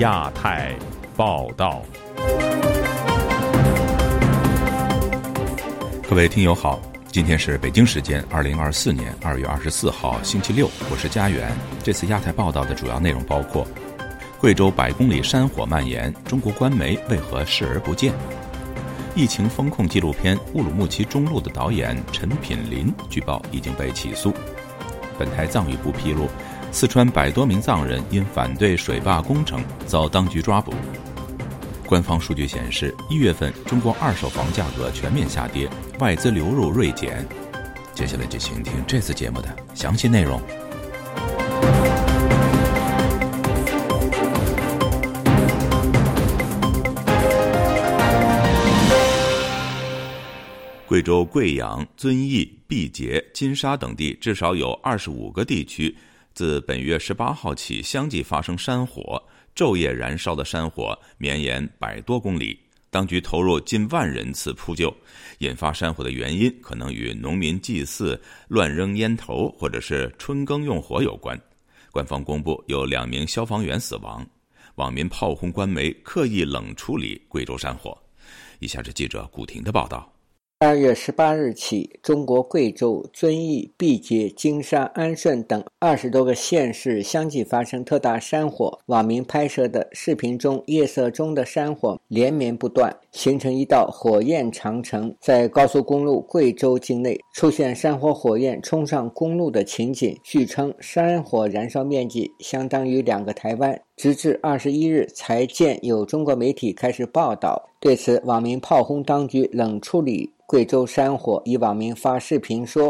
亚太报道，各位听友好，今天是北京时间二零二四年二月二十四号星期六，我是佳远。这次亚太报道的主要内容包括：贵州百公里山火蔓延，中国官媒为何视而不见？疫情风控纪录片《乌鲁木齐中路》的导演陈品林据报已经被起诉。本台藏语部披露。四川百多名藏人因反对水坝工程遭当局抓捕。官方数据显示，一月份中国二手房价格全面下跌，外资流入锐减。接下来就请听这次节目的详细内容。贵州贵阳、遵义、毕节、金沙等地至少有二十五个地区。自本月十八号起，相继发生山火，昼夜燃烧的山火绵延百多公里，当局投入近万人次扑救。引发山火的原因可能与农民祭祀、乱扔烟头或者是春耕用火有关。官方公布有两名消防员死亡，网民炮轰官媒刻意冷处理贵州山火。以下是记者古婷的报道。二月十八日起，中国贵州、遵义、毕节、金沙、安顺等二十多个县市相继发生特大山火。网民拍摄的视频中，夜色中的山火连绵不断，形成一道火焰长城。在高速公路贵州境内，出现山火火焰冲上公路的情景。据称，山火燃烧面积相当于两个台湾。直至二十一日，才见有中国媒体开始报道。对此，网民炮轰当局冷处理。贵州山火，一网民发视频说：“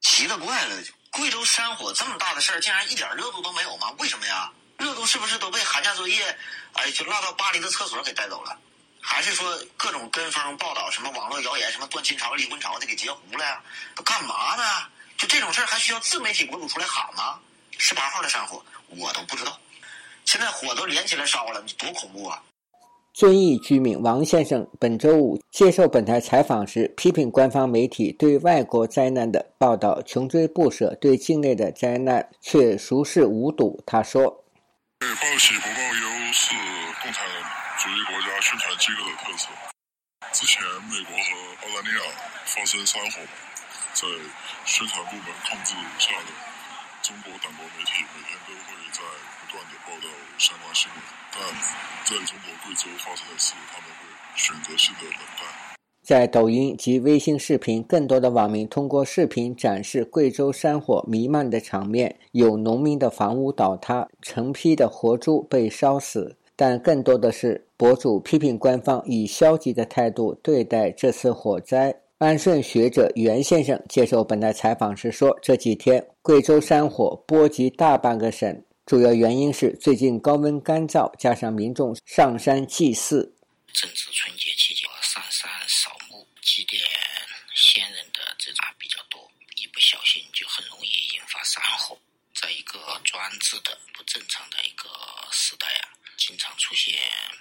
奇了怪了，贵州山火这么大的事儿，竟然一点热度都没有吗？为什么呀？热度是不是都被寒假作业，哎，就落到巴黎的厕所给带走了？还是说各种跟风报道，什么网络谣言，什么断亲潮、离婚潮的给截胡了呀？都干嘛呢？就这种事儿还需要自媒体博主出来喊吗？十八号的山火我都不知道，现在火都连起来烧了，多恐怖啊！”遵义居民王先生本周五接受本台采访时，批评官方媒体对外国灾难的报道穷追不舍，对境内的灾难却熟视无睹。他说：“报喜不报忧是共产主义国家宣传机构的特色。之前美国和澳大利亚发生山火，在宣传部门控制下的中国党国媒体每天都会在报道相关新闻。”但在中国贵州发生的事，他们会选择性的冷淡。在抖音及微信视频，更多的网民通过视频展示贵州山火弥漫的场面，有农民的房屋倒塌，成批的活猪被烧死。但更多的是博主批评官方以消极的态度对待这次火灾。安顺学者袁先生接受本台采访时说：“这几天贵州山火波及大半个省。”主要原因是最近高温干燥，加上民众上山祭祀。正值春节期间，上山扫墓、祭奠先人的这种比较多，一不小心就很容易引发山火。在一个专制的、不正常的一个时代啊，经常出现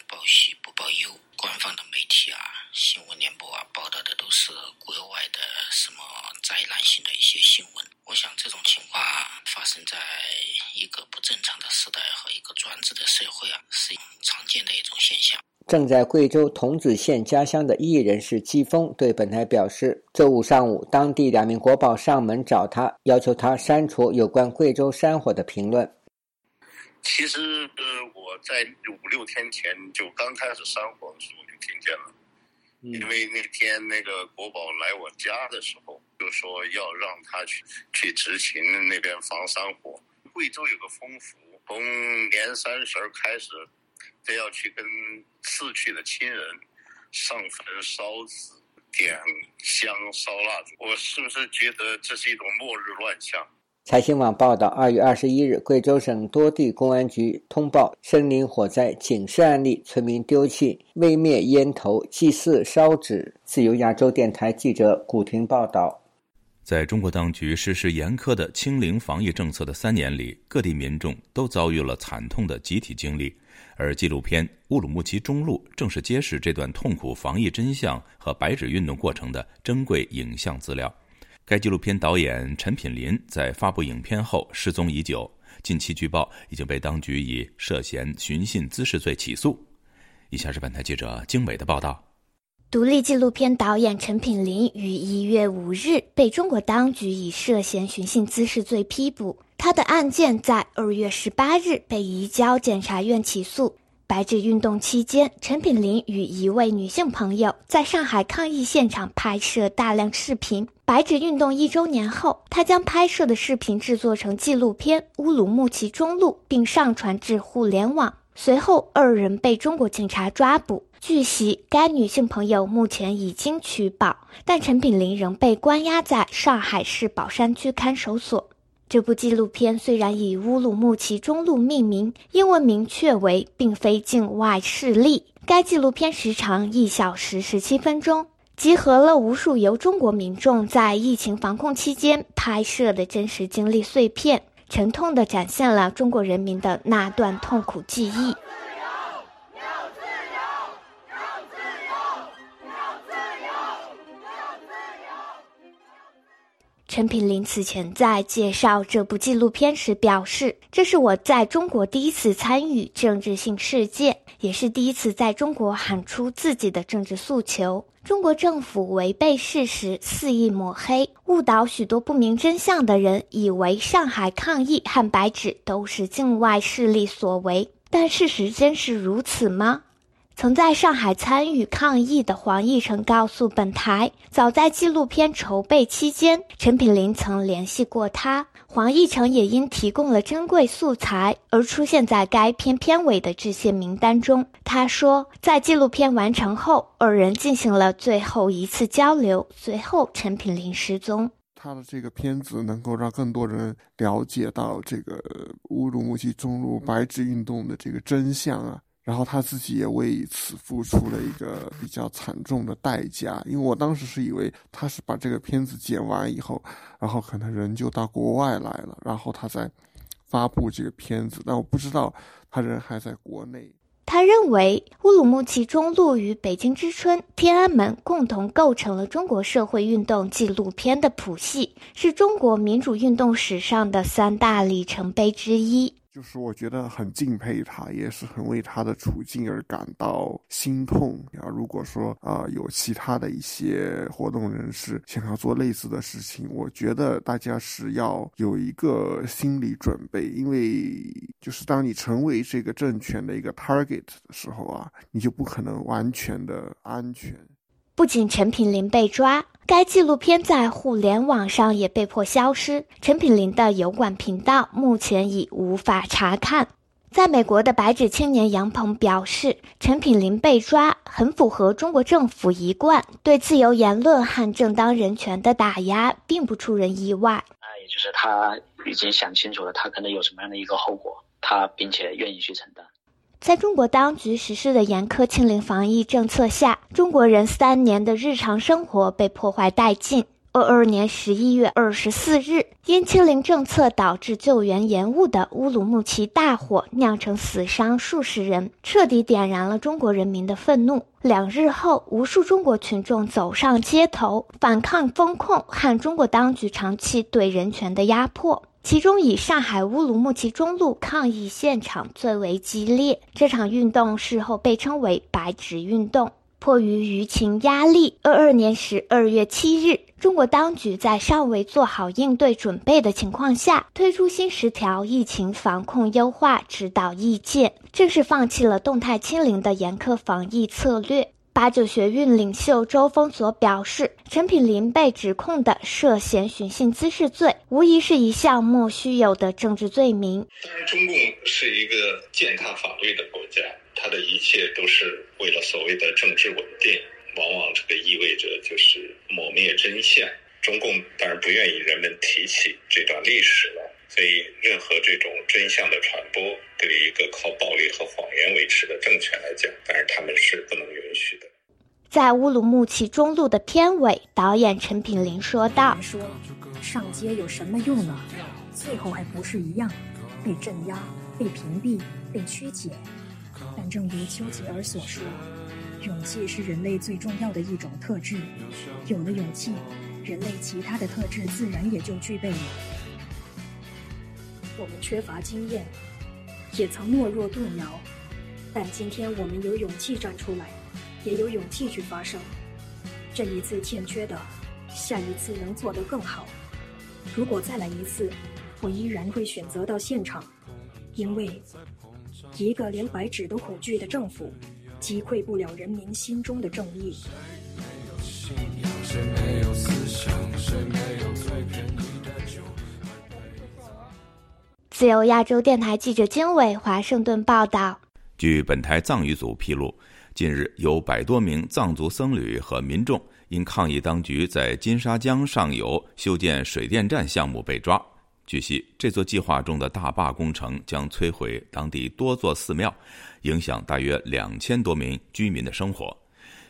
报喜不报忧。官方的媒体啊，新闻联播啊，报道的都是国外的什么灾难性的一些新闻。我想这种情况发生在一个不正常的时代和一个专制的社会啊，是常见的一种现象。正在贵州桐梓县家乡的艺人是季峰对本台表示，周五上午，当地两名国宝上门找他，要求他删除有关贵州山火的评论。其实呃我在五六天前就刚开始山火的时候就听见了。因为那天那个国宝来我家的时候，就说要让他去去执勤那边防山火。贵州有个风俗，从年三十开始，都要去跟逝去的亲人上坟烧纸、点香、烧蜡烛。我是不是觉得这是一种末日乱象？财新网报道，二月二十一日，贵州省多地公安局通报森林火灾警示案例，村民丢弃未灭烟头、祭祀烧纸。自由亚洲电台记者古婷报道。在中国当局实施严苛的清零防疫政策的三年里，各地民众都遭遇了惨痛的集体经历，而纪录片《乌鲁木齐中路》正是揭示这段痛苦防疫真相和白纸运动过程的珍贵影像资料。该纪录片导演陈品林在发布影片后失踪已久，近期据报已经被当局以涉嫌寻衅滋事罪起诉。以下是本台记者经纬的报道。独立纪录片导演陈品林于一月五日被中国当局以涉嫌寻衅滋事罪批捕，他的案件在二月十八日被移交检察院起诉。白纸运动期间，陈品林与一位女性朋友在上海抗议现场拍摄大量视频。白纸运动一周年后，他将拍摄的视频制作成纪录片《乌鲁木齐中路》，并上传至互联网。随后，二人被中国警察抓捕。据悉，该女性朋友目前已经取保，但陈品林仍被关押在上海市宝山区看守所。这部纪录片虽然以乌鲁木齐中路命名，英文明确为“并非境外势力”。该纪录片时长一小时十七分钟，集合了无数由中国民众在疫情防控期间拍摄的真实经历碎片。沉痛地展现了中国人民的那段痛苦记忆。陈品林此前在介绍这部纪录片时表示：“这是我在中国第一次参与政治性事件，也是第一次在中国喊出自己的政治诉求。”中国政府违背事实，肆意抹黑、误导许多不明真相的人，以为上海抗议和白纸都是境外势力所为。但事实真是如此吗？曾在上海参与抗议的黄奕成告诉本台，早在纪录片筹备期间，陈品林曾联系过他。黄奕成也因提供了珍贵素材而出现在该片片尾的致谢名单中。他说，在纪录片完成后，二人进行了最后一次交流，随后陈品林失踪。他的这个片子能够让更多人了解到这个乌鲁木齐中路白纸运动的这个真相啊。然后他自己也为此付出了一个比较惨重的代价，因为我当时是以为他是把这个片子剪完以后，然后可能人就到国外来了，然后他再发布这个片子，但我不知道他人还在国内。他认为乌鲁木齐中路与北京之春、天安门共同构成了中国社会运动纪录片的谱系，是中国民主运动史上的三大里程碑之一。就是我觉得很敬佩他，也是很为他的处境而感到心痛啊！如果说啊有其他的一些活动人士想要做类似的事情，我觉得大家是要有一个心理准备，因为就是当你成为这个政权的一个 target 的时候啊，你就不可能完全的安全。不仅陈品林被抓。该纪录片在互联网上也被迫消失，陈品林的油管频道目前已无法查看。在美国的白纸青年杨鹏表示，陈品林被抓很符合中国政府一贯对自由言论和正当人权的打压，并不出人意外。啊，也就是他已经想清楚了，他可能有什么样的一个后果，他并且愿意去承担。在中国当局实施的严苛清零防疫政策下，中国人三年的日常生活被破坏殆尽。二二年十一月二十四日，因清零政策导致救援延误的乌鲁木齐大火酿成死伤数十人，彻底点燃了中国人民的愤怒。两日后，无数中国群众走上街头，反抗风控和中国当局长期对人权的压迫。其中以上海乌鲁木齐中路抗议现场最为激烈。这场运动事后被称为“白纸运动”。迫于舆情压力，二二年十二月七日，中国当局在尚未做好应对准备的情况下，推出新十条疫情防控优化指导意见，正式放弃了动态清零的严苛防疫策略。八九学运领袖周峰所表示，陈品林被指控的涉嫌寻衅滋事罪，无疑是一项莫须有的政治罪名。当然，中共是一个践踏法律的国家，他的一切都是为了所谓的政治稳定，往往这个意味着就是抹灭真相。中共当然不愿意人们提起这段历史了。所以，任何这种真相的传播，对于一个靠暴力和谎言维持的政权来讲，当然他们是不能允许的。在乌鲁木齐中路的片尾，导演陈品林说道：“说上街有什么用呢？最后还不是一样，被镇压、被屏蔽、被曲解。但正如丘吉尔所说，勇气是人类最重要的一种特质。有了勇气，人类其他的特质自然也就具备了。”我们缺乏经验，也曾懦弱动摇，但今天我们有勇气站出来，也有勇气去发声。这一次欠缺的，下一次能做得更好。如果再来一次，我依然会选择到现场，因为一个连白纸都恐惧的政府，击溃不了人民心中的正义谁没有信仰谁没有思想谁没有罪。自由亚洲电台记者金伟华盛顿报道。据本台藏语组披露，近日有百多名藏族僧侣和民众因抗议当局在金沙江上游修建水电站项目被抓。据悉，这座计划中的大坝工程将摧毁当地多座寺庙，影响大约两千多名居民的生活。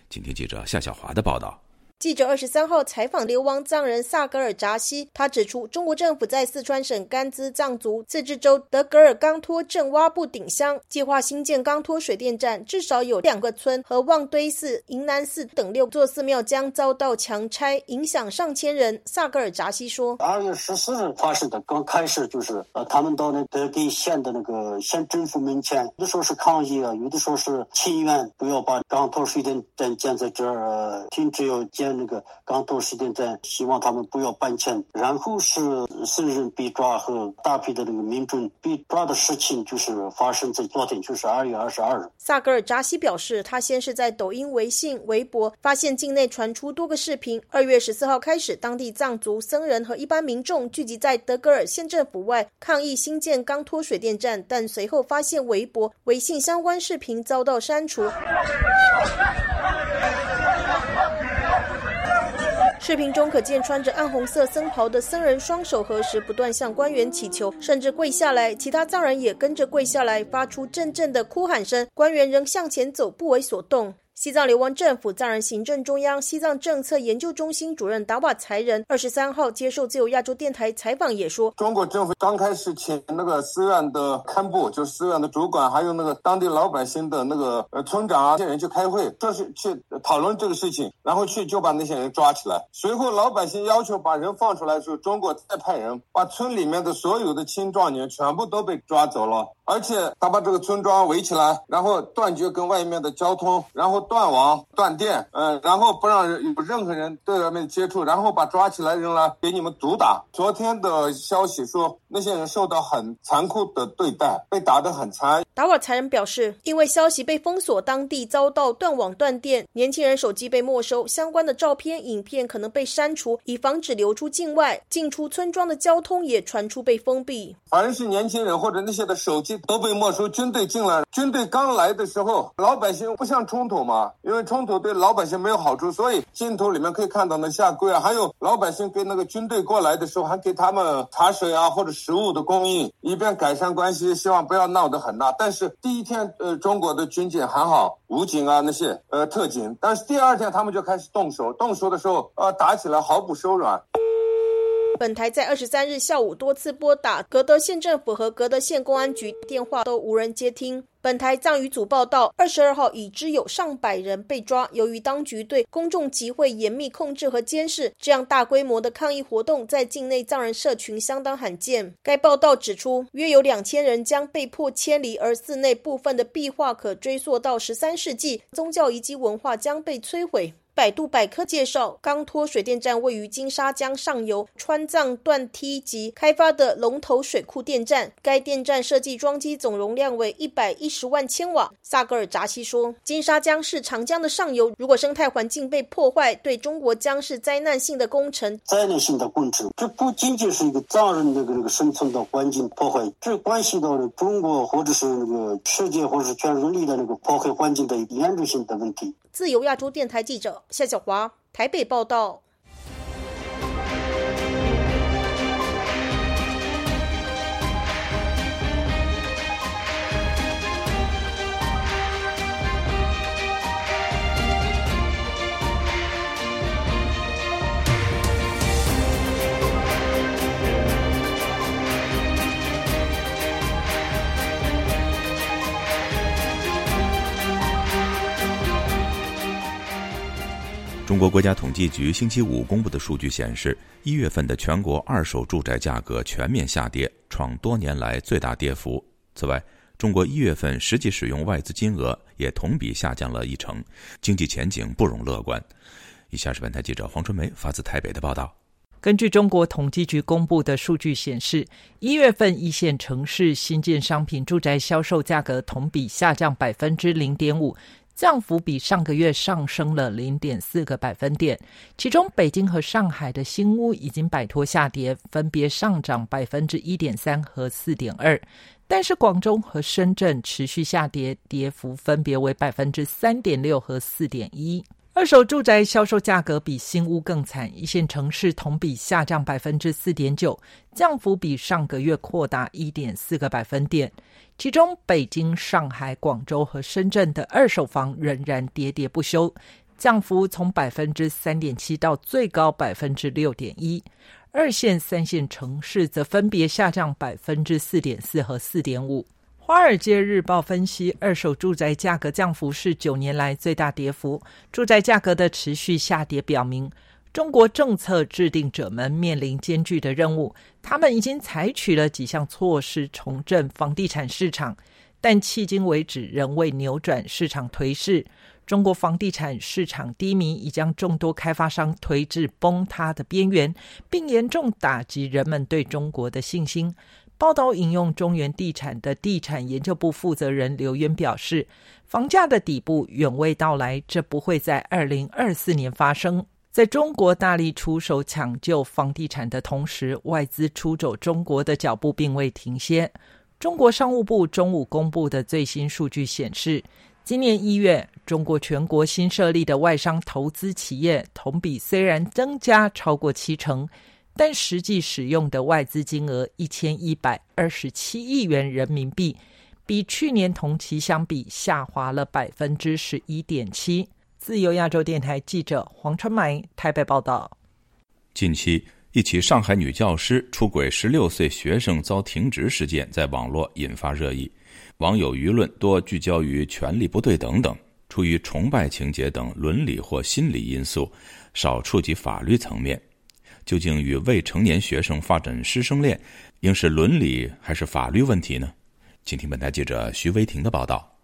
请听记者夏小华的报道。记者二十三号采访流亡藏人萨格尔扎西，他指出，中国政府在四川省甘孜藏族自治州德格尔冈托镇洼布顶乡计划新建冈托水电站，至少有两个村和望堆寺、迎南寺等六座寺庙将遭到强拆，影响上千人。萨格尔扎西说：“二月十四日发生的，刚开始就是呃，他们到那德给县的那个县政府门前，有的说是抗议啊，有的说是请愿，不要把冈托水电站建在这儿，停止要建。”那个刚到时间站，希望他们不要搬迁。然后是僧人被抓和大批的那个民众被抓的事情，就是发生在昨天，就是二月二十二日。萨格尔扎西表示，他先是在抖音、微信、微博发现境内传出多个视频。二月十四号开始，当地藏族僧人和一般民众聚集在德格尔县政府外抗议新建钢托水电站，但随后发现微博、微信相关视频遭到删除。视频中可见穿着暗红色僧袍的僧人双手合十，不断向官员祈求，甚至跪下来。其他藏人也跟着跪下来，发出阵阵的哭喊声。官员仍向前走，不为所动。西藏流亡政府藏人行政中央西藏政策研究中心主任达瓦才仁二十三号接受自由亚洲电台采访也说，中国政府刚开始请那个寺院的堪布，就是寺院的主管，还有那个当地老百姓的那个呃村长啊，这些人去开会，就是去讨论这个事情，然后去就把那些人抓起来。随后老百姓要求把人放出来的时候，中国再派人把村里面的所有的青壮年全部都被抓走了，而且他把这个村庄围起来，然后断绝跟外面的交通，然后。断网、断电，嗯，然后不让有任何人对外面接触，然后把抓起来人来给你们毒打。昨天的消息说，那些人受到很残酷的对待，被打得很残。达瓦才人表示，因为消息被封锁，当地遭到断网断电，年轻人手机被没收，相关的照片、影片可能被删除，以防止流出境外。进出村庄的交通也传出被封闭。凡是年轻人或者那些的手机都被没收。军队进来，军队刚来的时候，老百姓不想冲突嘛。因为冲突对老百姓没有好处，所以镜头里面可以看到那下跪啊，还有老百姓跟那个军队过来的时候，还给他们茶水啊或者食物的供应，以便改善关系，希望不要闹得很大。但是第一天，呃，中国的军警还好，武警啊那些呃特警，但是第二天他们就开始动手，动手的时候，呃，打起来毫不手软。本台在二十三日下午多次拨打格德县政府和格德县公安局电话，都无人接听。本台藏语组报道，二十二号已知有上百人被抓。由于当局对公众集会严密控制和监视，这样大规模的抗议活动在境内藏人社群相当罕见。该报道指出，约有两千人将被迫迁离，而寺内部分的壁画可追溯到十三世纪，宗教遗迹文化将被摧毁。百度百科介绍，钢托水电站位于金沙江上游川藏段梯级开发的龙头水库电站。该电站设计装机总容量为一百一十万千瓦。萨格尔扎西说：“金沙江是长江的上游，如果生态环境被破坏，对中国将是灾难性的工程。灾难性的工程，这不仅仅是一个藏人那个那个生存的环境破坏，这关系到了中国或者是那个世界或者是全人类的那个破坏环境的严重性的问题。”自由亚洲电台记者夏小华台北报道。中国国家统计局星期五公布的数据显示，一月份的全国二手住宅价格全面下跌，创多年来最大跌幅。此外，中国一月份实际使用外资金额也同比下降了一成，经济前景不容乐观。以下是本台记者黄春梅发自台北的报道。根据中国统计局公布的数据显示，一月份一线城市新建商品住宅销售价格同比下降百分之零点五，降幅比上个月上升了零点四个百分点。其中，北京和上海的新屋已经摆脱下跌，分别上涨百分之一点三和四点二，但是广州和深圳持续下跌，跌幅分别为百分之三点六和四点一。二手住宅销售价格比新屋更惨，一线城市同比下降百分之四点九，降幅比上个月扩大一点四个百分点。其中，北京、上海、广州和深圳的二手房仍然跌跌不休，降幅从百分之三点七到最高百分之六点一。二线、三线城市则分别下降百分之四点四和四点五。《华尔街日报》分析，二手住宅价格降幅是九年来最大跌幅。住宅价格的持续下跌表明，中国政策制定者们面临艰巨的任务。他们已经采取了几项措施重振房地产市场，但迄今为止仍未扭转市场颓势。中国房地产市场低迷已将众多开发商推至崩塌的边缘，并严重打击人们对中国的信心。报道引用中原地产的地产研究部负责人刘渊表示，房价的底部远未到来，这不会在二零二四年发生。在中国大力出手抢救房地产的同时，外资出走中国的脚步并未停歇。中国商务部中午公布的最新数据显示，今年一月，中国全国新设立的外商投资企业同比虽然增加超过七成。但实际使用的外资金额一千一百二十七亿元人民币，比去年同期相比下滑了百分之十一点七。自由亚洲电台记者黄春梅台北报道。近期，一起上海女教师出轨十六岁学生遭停职事件在网络引发热议，网友舆论多聚焦于权力不对等等，出于崇拜情节等伦理或心理因素，少触及法律层面。究竟与未成年学生发展师生恋，应是伦理还是法律问题呢？请听本台记者徐威婷的报道。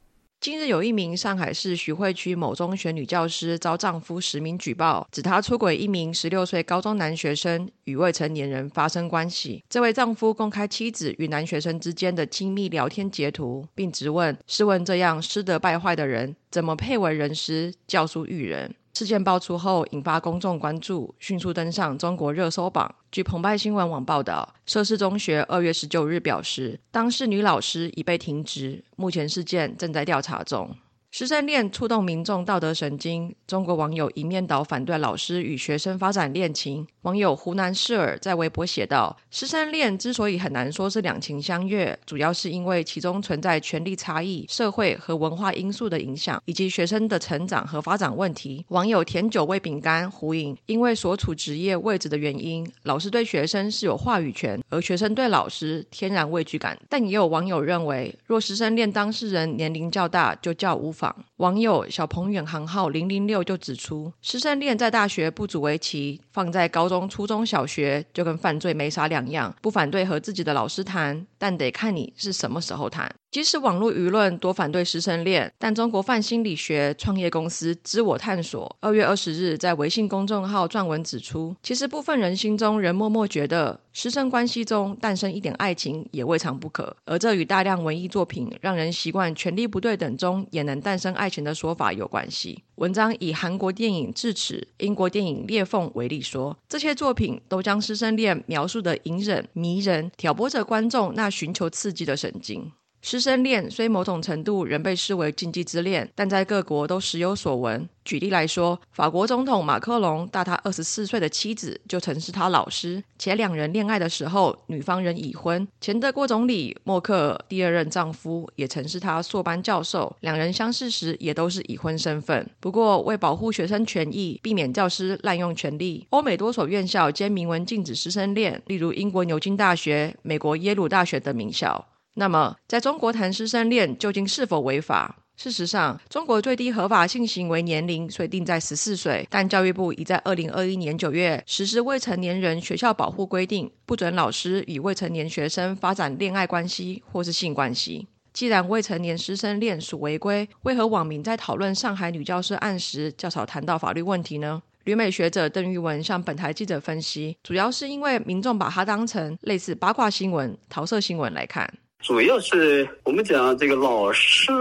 近日，有一名上海市徐汇区某中学女教师遭丈夫实名举报，指她出轨一名十六岁高中男学生，与未成年人发生关系。这位丈夫公开妻子与男学生之间的亲密聊天截图，并质问：“试问这样师德败坏的人，怎么配为人师，教书育人？”事件爆出后，引发公众关注，迅速登上中国热搜榜。据澎湃新闻网报道，涉事中学二月十九日表示，当事女老师已被停职，目前事件正在调查中。师生恋触动民众道德神经，中国网友一面倒反对老师与学生发展恋情。网友湖南视尔在微博写道：“师生恋之所以很难说是两情相悦，主要是因为其中存在权力差异、社会和文化因素的影响，以及学生的成长和发展问题。”网友甜酒味饼干呼应：“因为所处职业位置的原因，老师对学生是有话语权，而学生对老师天然畏惧感。”但也有网友认为，若师生恋当事人年龄较大，就较无法网友小鹏远航号零零六就指出，师生恋在大学不足为奇，放在高中、初中小学就跟犯罪没啥两样。不反对和自己的老师谈，但得看你是什么时候谈。即使网络舆论多反对师生恋，但中国泛心理学创业公司知我探索二月二十日在微信公众号撰文指出，其实部分人心中仍默默觉得师生关系中诞生一点爱情也未尝不可，而这与大量文艺作品让人习惯权力不对等中也能诞生爱情的说法有关系。文章以韩国电影《智齿》、英国电影《裂缝》为例说，这些作品都将师生恋描述的隐忍、迷人，挑拨着观众那寻求刺激的神经。师生恋虽某种程度仍被视为禁忌之恋，但在各国都时有所闻。举例来说，法国总统马克龙大他二十四岁的妻子就曾是他老师，且两人恋爱的时候，女方仍已婚。前德国总理默克尔第二任丈夫也曾是他硕班教授，两人相识时也都是已婚身份。不过，为保护学生权益，避免教师滥用权力，欧美多所院校皆明文禁止师生恋，例如英国牛津大学、美国耶鲁大学等名校。那么，在中国谈师生恋究竟是否违法？事实上，中国最低合法性行为年龄虽定在十四岁，但教育部已在二零二一年九月实施未成年人学校保护规定，不准老师与未成年学生发展恋爱关系或是性关系。既然未成年师生恋属违规，为何网民在讨论上海女教师案时较少谈到法律问题呢？旅美学者邓玉文向本台记者分析，主要是因为民众把它当成类似八卦新闻、桃色新闻来看。主要是我们讲这个老师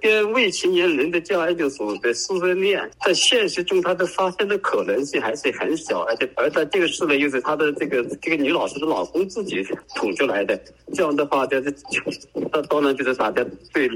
跟未成年人的教育所的师生恋，在现实中它的发生的可能性还是很小，而且而在这个事呢，又是他的这个这个女老师的老公自己捅出来的，这样的话，就是那当然就是大家对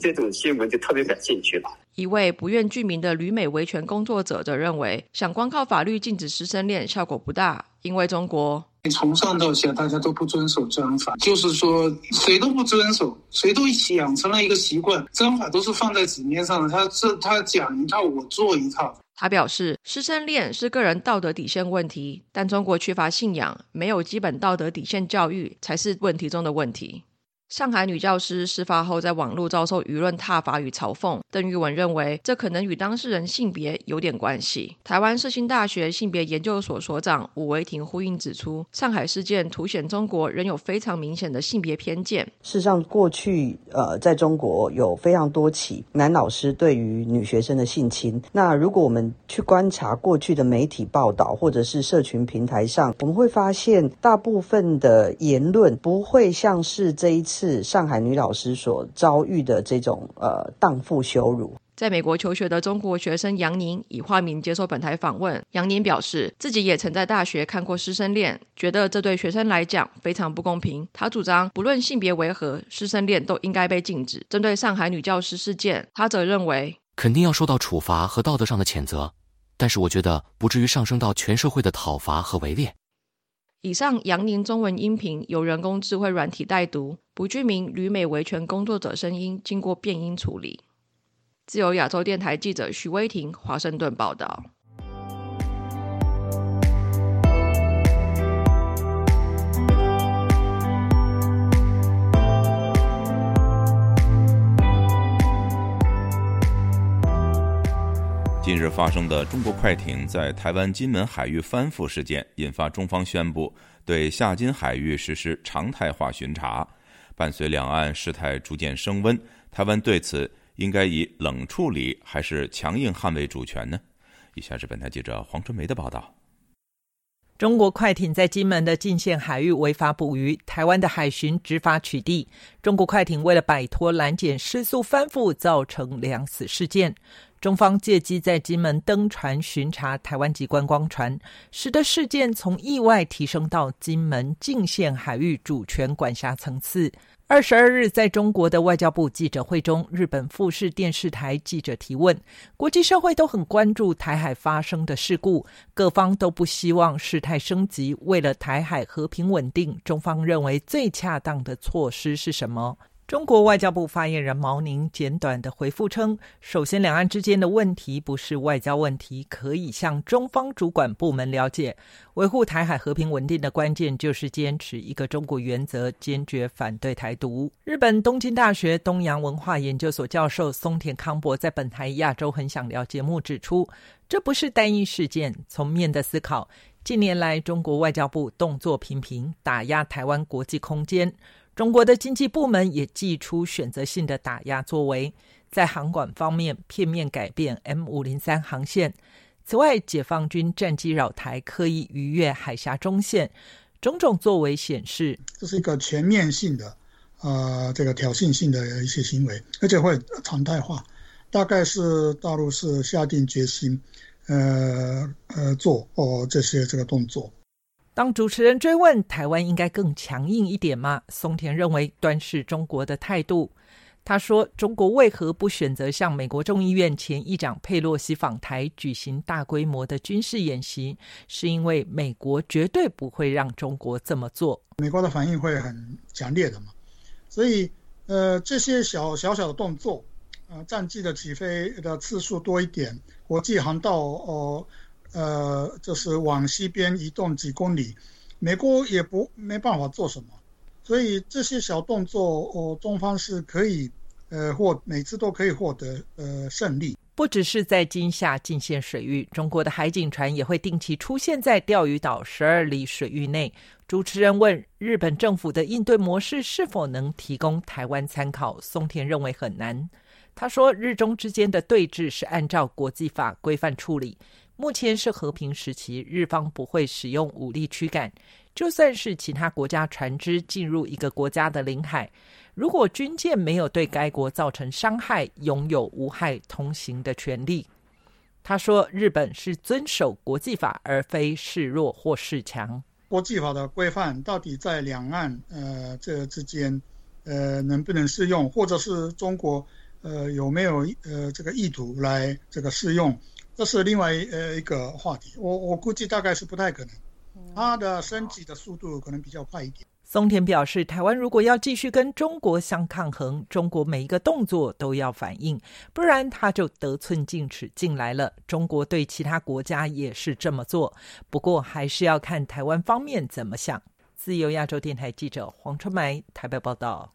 这种新闻就特别感兴趣了。一位不愿具名的旅美维权工作者则认为，想光靠法律禁止师生恋效果不大，因为中国。从上到下，大家都不遵守章法，就是说谁都不遵守，谁都养成了一个习惯，章法都是放在纸面上的，他这他讲一套，我做一套。他表示，师生恋是个人道德底线问题，但中国缺乏信仰，没有基本道德底线教育，才是问题中的问题。上海女教师事发后在网络遭受舆论挞伐与嘲讽，邓玉文认为这可能与当事人性别有点关系。台湾世新大学性别研究所所长伍维婷呼应指出，上海事件凸显中国仍有非常明显的性别偏见。事实上，过去呃，在中国有非常多起男老师对于女学生的性侵。那如果我们去观察过去的媒体报道或者是社群平台上，我们会发现大部分的言论不会像是这一次。是上海女老师所遭遇的这种呃荡妇羞辱。在美国求学的中国学生杨宁以化名接受本台访问。杨宁表示，自己也曾在大学看过师生恋，觉得这对学生来讲非常不公平。他主张，不论性别为何，师生恋都应该被禁止。针对上海女教师事件，他则认为肯定要受到处罚和道德上的谴责，但是我觉得不至于上升到全社会的讨伐和围猎。以上杨宁中文音频由人工智慧软体代读，不具名旅美维权工作者声音经过变音处理。自由亚洲电台记者徐威婷华盛顿报道。近日发生的中国快艇在台湾金门海域翻覆事件，引发中方宣布对下金海域实施常态化巡查。伴随两岸事态逐渐升温，台湾对此应该以冷处理还是强硬捍卫主权呢？以下是本台记者黄春梅的报道。中国快艇在金门的禁限海域违法捕鱼，台湾的海巡执法取缔。中国快艇为了摆脱拦检失速翻覆，造成两死事件。中方借机在金门登船巡查台湾籍观光船，使得事件从意外提升到金门境线海域主权管辖层次。二十二日，在中国的外交部记者会中，日本富士电视台记者提问：国际社会都很关注台海发生的事故，各方都不希望事态升级。为了台海和平稳定，中方认为最恰当的措施是什么？中国外交部发言人毛宁简短的回复称：“首先，两岸之间的问题不是外交问题，可以向中方主管部门了解。维护台海和平稳定的关键就是坚持一个中国原则，坚决反对台独。”日本东京大学东洋文化研究所教授松田康博在本台《亚洲很想聊》节目指出：“这不是单一事件，从面的思考，近年来中国外交部动作频频，打压台湾国际空间。”中国的经济部门也祭出选择性的打压作为，在航管方面片面改变 M 五零三航线。此外，解放军战机扰台，刻意逾越海峡中线，种种作为显示，这是一个全面性的，呃，这个挑衅性的一些行为，而且会常态化。大概是大陆是下定决心，呃呃，做哦这些这个动作。当主持人追问台湾应该更强硬一点吗？松田认为端视中国的态度。他说：“中国为何不选择向美国众议院前议长佩洛西访台举行大规模的军事演习？是因为美国绝对不会让中国这么做。美国的反应会很强烈的嘛？所以，呃，这些小小小的动作，呃，战机的起飞的次数多一点，国际航道哦。”，呃就是往西边移动几公里，美国也不没办法做什么，所以这些小动作，哦，中方是可以呃获每次都可以获得呃胜利。不只是在今夏进线水域，中国的海警船也会定期出现在钓鱼岛十二里水域内。主持人问日本政府的应对模式是否能提供台湾参考，松田认为很难。他说，日中之间的对峙是按照国际法规范处理，目前是和平时期，日方不会使用武力驱赶。就算是其他国家船只进入一个国家的领海。如果军舰没有对该国造成伤害，拥有无害通行的权利。他说：“日本是遵守国际法，而非示弱或示强。国际法的规范到底在两岸呃这之间呃能不能适用，或者是中国呃有没有呃这个意图来这个适用，这是另外呃一个话题。我我估计大概是不太可能，它的升级的速度可能比较快一点。”松田表示，台湾如果要继续跟中国相抗衡，中国每一个动作都要反应，不然他就得寸进尺进来了。中国对其他国家也是这么做，不过还是要看台湾方面怎么想。自由亚洲电台记者黄春梅台北报道。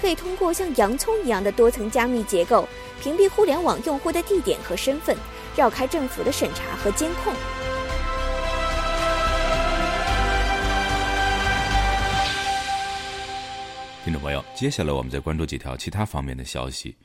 可以通过像洋葱一样的多层加密结构，屏蔽互联网用户的地点和身份。绕开政府的审查和监控。听众朋友，接下来我们再关注几条其他方面的消息。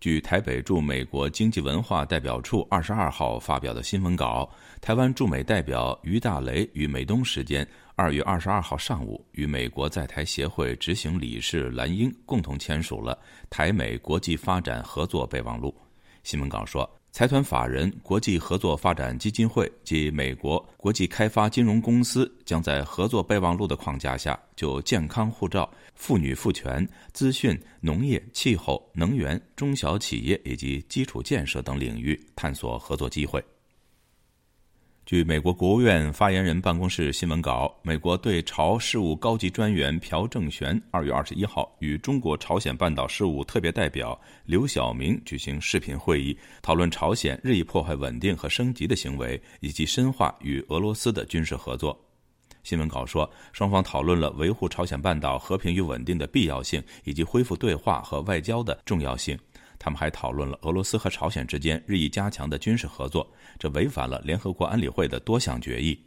据台北驻美国经济文化代表处二十二号发表的新闻稿，台湾驻美代表于大雷于美东时间二月二十二号上午与美国在台协会执行理事蓝英共同签署了台美国际发展合作备忘录。新闻稿说。财团法人国际合作发展基金会及美国国际开发金融公司将在合作备忘录的框架下，就健康护照、妇女赋权、资讯、农业、气候、能源、中小企业以及基础建设等领域探索合作机会。据美国国务院发言人办公室新闻稿，美国对朝事务高级专员朴正玄二月二十一号与中国朝鲜半岛事务特别代表刘晓明举行视频会议，讨论朝鲜日益破坏稳定和升级的行为，以及深化与俄罗斯的军事合作。新闻稿说，双方讨论了维护朝鲜半岛和平与稳定的必要性，以及恢复对话和外交的重要性。他们还讨论了俄罗斯和朝鲜之间日益加强的军事合作，这违反了联合国安理会的多项决议。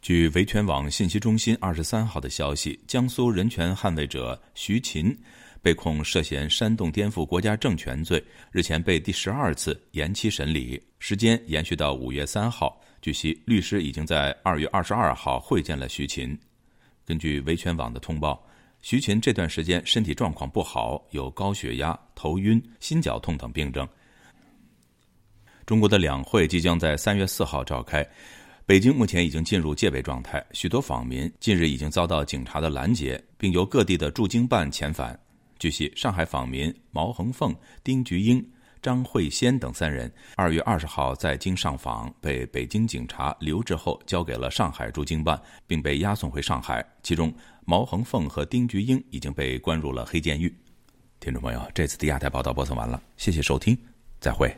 据维权网信息中心二十三号的消息，江苏人权捍卫者徐琴被控涉嫌煽动颠覆国家政权罪，日前被第十二次延期审理，时间延续到五月三号。据悉，律师已经在二月二十二号会见了徐琴。根据维权网的通报。徐勤这段时间身体状况不好，有高血压、头晕、心绞痛等病症。中国的两会即将在三月四号召开，北京目前已经进入戒备状态，许多访民近日已经遭到警察的拦截，并由各地的驻京办遣返。据悉，上海访民毛恒凤、丁菊英。张慧仙等三人二月二十号在京上访，被北京警察留置后交给了上海驻京办，并被押送回上海。其中，毛恒凤和丁菊英已经被关入了黑监狱。听众朋友，这次的亚太报道播送完了，谢谢收听，再会。